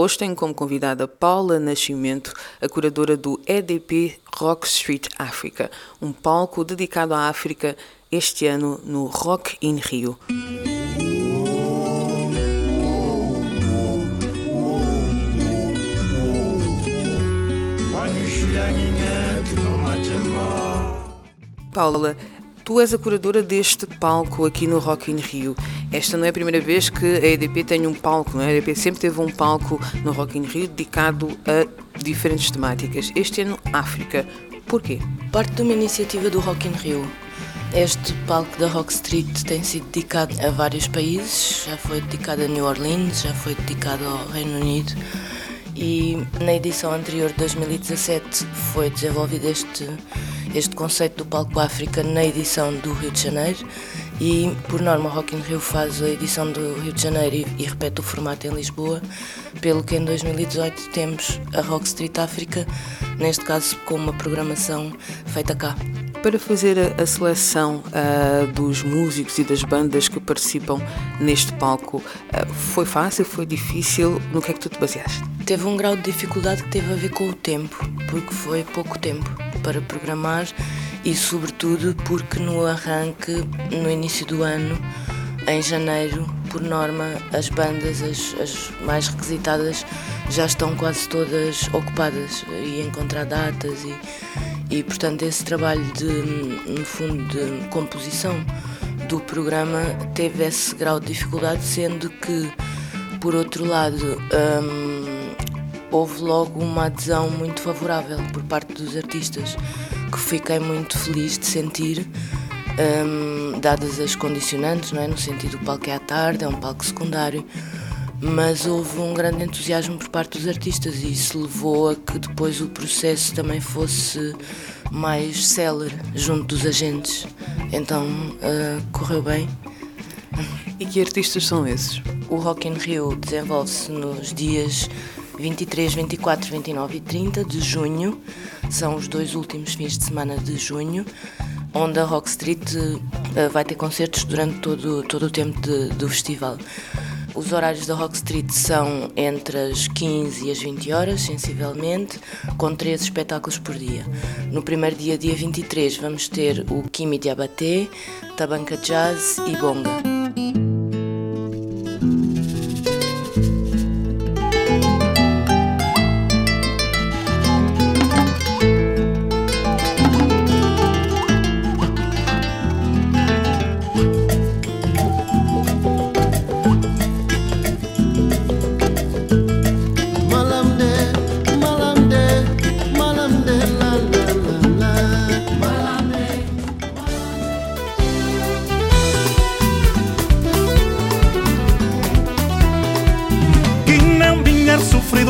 Hoje tenho como convidada Paula Nascimento, a curadora do EDP Rock Street Africa, um palco dedicado à África este ano no Rock in Rio. Paula, tu és a curadora deste palco aqui no Rock in Rio. Esta não é a primeira vez que a EDP tem um palco, não é? A EDP sempre teve um palco no Rock in Rio dedicado a diferentes temáticas. Este ano, África. Porquê? Parte de uma iniciativa do Rock in Rio. Este palco da Rock Street tem sido dedicado a vários países, já foi dedicado a New Orleans, já foi dedicado ao Reino Unido e na edição anterior de 2017 foi desenvolvido este, este conceito do Palco África na edição do Rio de Janeiro e por norma Rock in Rio faz a edição do Rio de Janeiro e, e, repete o formato em Lisboa, pelo que em 2018 temos a Rock Street África, neste caso com uma programação feita cá. Para fazer a, a seleção uh, dos músicos e das bandas que participam neste palco, uh, foi fácil, foi difícil? No que é que tu te baseaste? Teve um grau de dificuldade que teve a ver com o tempo, porque foi pouco tempo para programar e, sobretudo, porque no arranque, no início do ano, em janeiro, por norma, as bandas, as, as, mais requisitadas, já estão quase todas ocupadas e encontrar datas e, e portanto esse trabalho de, no fundo, de composição do programa teve esse grau de dificuldade, sendo que, por outro lado, hum, houve logo uma adesão muito favorável por parte dos artistas, que fiquei muito feliz de sentir, hum, dadas as condicionantes, não é? no sentido do palco é à tarde, é um palco secundário, mas houve um grande entusiasmo por parte dos artistas e isso levou a que depois o processo também fosse mais célere junto dos agentes. Então uh, correu bem. E que artistas são esses? O Rock in Rio desenvolve-se nos dias 23, 24, 29 e 30 de junho. São os dois últimos fins de semana de junho, onde a Rock Street uh, vai ter concertos durante todo, todo o tempo de, do festival. Os horários da Rock Street são entre as 15 e as 20 horas, sensivelmente, com três espetáculos por dia. No primeiro dia, dia 23, vamos ter o Kimi Diabaté, Tabanca Jazz e Bonga.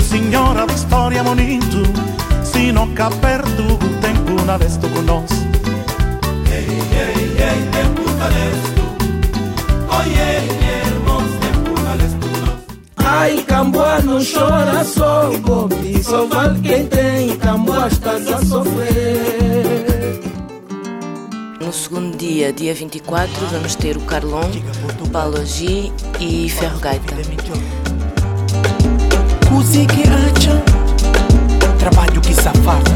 Signora di storia bonito. Sino che perdu o tempo na desto con nos Ei, ei, ei, tempo na desto Oh, ei, irmãos, tempo na desto Ai, Camboa não chora só Gobi, só vale quem tem Camboa estás a sofrer no segundo dia, dia 24, vamos ter o Carlon, o Paulo G e Ferro Gaita música acha. Trabalho que safado.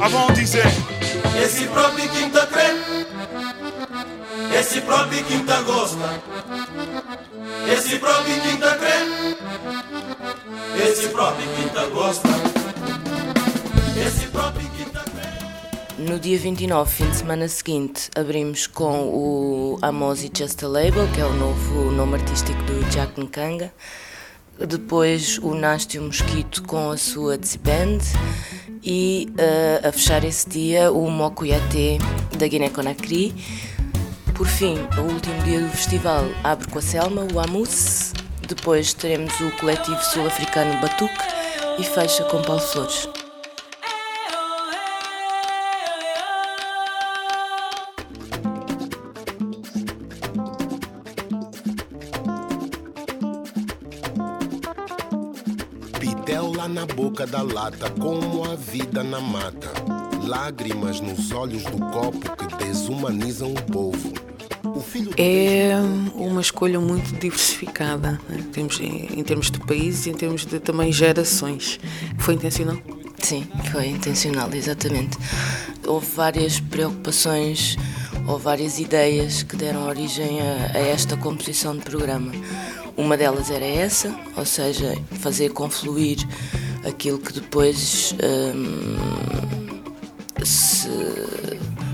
Avant disait Esse próprio quinta crê Esse próprio quinta gosta. Esse próprio quinta crê Esse próprio quinta gosta no dia 29, fim de semana seguinte, abrimos com o Amos e Just a Label, que é o novo nome artístico do Jack Nkanga. depois o Nástio Mosquito com a sua Band e uh, a fechar esse dia o Mokuyate da Guiné-Conakry. Por fim, o último dia do festival abre com a Selma, o Amus, depois teremos o coletivo sul-africano Batuque e fecha com Paulo Flores. Na boca da lata, como a vida na mata. Lágrimas nos olhos do copo que desumanizam o povo. É uma escolha muito diversificada né? temos, em, termos de países e em termos de também gerações. Foi intencional? Sim, foi intencional, exatamente. Houve várias preocupações ou várias ideias que deram origem a, a esta composição de programa. Uma delas era essa, ou seja, fazer confluir aquilo que depois hum, se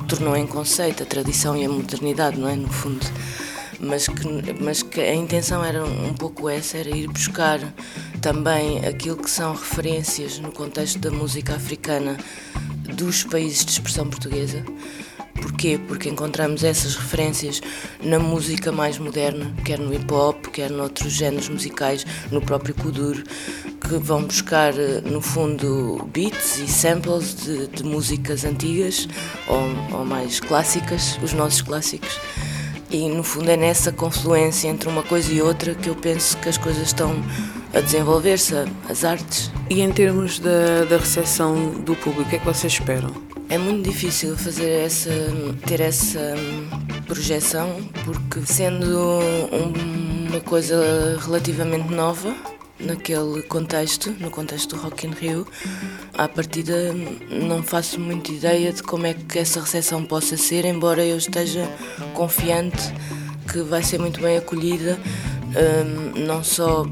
tornou em conceito, a tradição e a modernidade, não é? No fundo. Mas que, mas que a intenção era um pouco essa, era ir buscar também aquilo que são referências no contexto da música africana dos países de expressão portuguesa Porquê? Porque encontramos essas referências na música mais moderna, quer no hip hop, quer noutros géneros musicais, no próprio Kuduro, que vão buscar, eh, no fundo, beats e samples de, de músicas antigas ou, ou mais clássicas, os nossos clássicos. E no fundo é nessa confluência entre uma coisa e outra que eu penso que as coisas estão a desenvolver-se, as artes. E em termos da, da recepção do público, o que é que vocês esperam? É muito difícil fazer essa, ter essa projeção, porque sendo uma coisa relativamente nova naquele contexto, no contexto do Rock in Rio, à partida não faço muita ideia de como é que essa recepção possa ser, embora eu esteja confiante que vai ser muito bem acolhida, hum, não só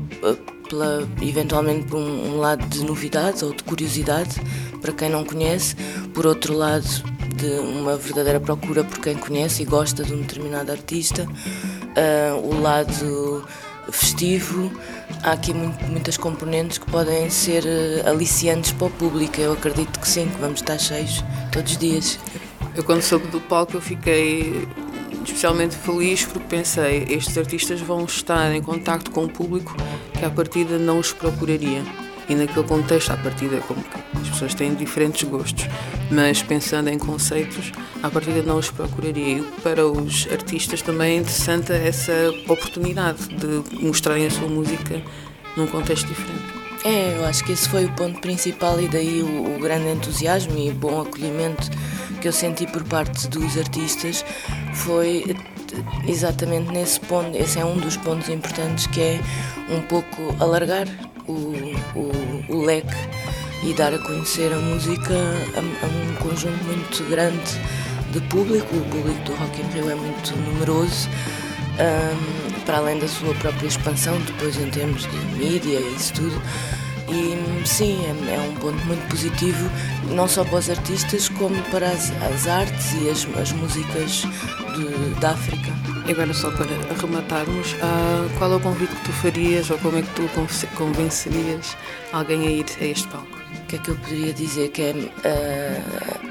pela, eventualmente por um, um lado de novidade ou de curiosidade para quem não conhece, por outro lado de uma verdadeira procura por quem conhece e gosta de um determinado artista, uh, o lado festivo, há aqui muito, muitas componentes que podem ser uh, aliciantes para o público. Eu acredito que sim, que vamos estar cheios todos os dias. Eu quando soube do palco eu fiquei especialmente feliz porque pensei, estes artistas vão estar em contacto com o público que à partida não os procuraria. E naquele contexto, à partida, como as pessoas têm diferentes gostos, mas pensando em conceitos, à partida não os procuraria. E para os artistas também é interessante essa oportunidade de mostrarem a sua música num contexto diferente. É, eu acho que esse foi o ponto principal e daí o, o grande entusiasmo e bom acolhimento que eu senti por parte dos artistas foi exatamente nesse ponto, esse é um dos pontos importantes que é um pouco alargar o, o, o leque e dar a conhecer a música a, a, um conjunto muito grande de público. O público do Rock in Rio é muito numeroso, um, para além da sua própria expansão, depois em termos de mídia e isso tudo. E sim, é, é, um ponto muito positivo, não só para os artistas, como para as, as artes e as, as músicas de, da África. E agora, só para arrematarmos, uh, qual é o convite que tu farias ou como é que tu convencerias alguém a ir a este palco? O que é que eu poderia dizer? Que é. Uh,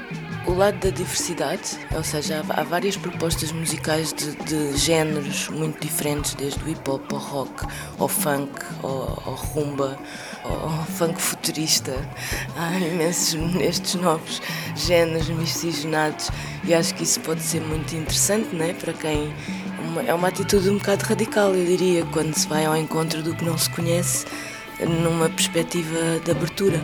o lado da diversidade, ou seja, há, várias propostas musicais de, de, géneros muito diferentes, desde o hip hop ao rock, ao funk, ao, ao rumba, ao funk futurista. Há imensos nestes novos géneros miscigenados e acho que isso pode ser muito interessante né, para quem. Uma, é uma atitude um bocado radical, eu diria, quando se vai ao encontro do que não se conhece, numa perspectiva de abertura.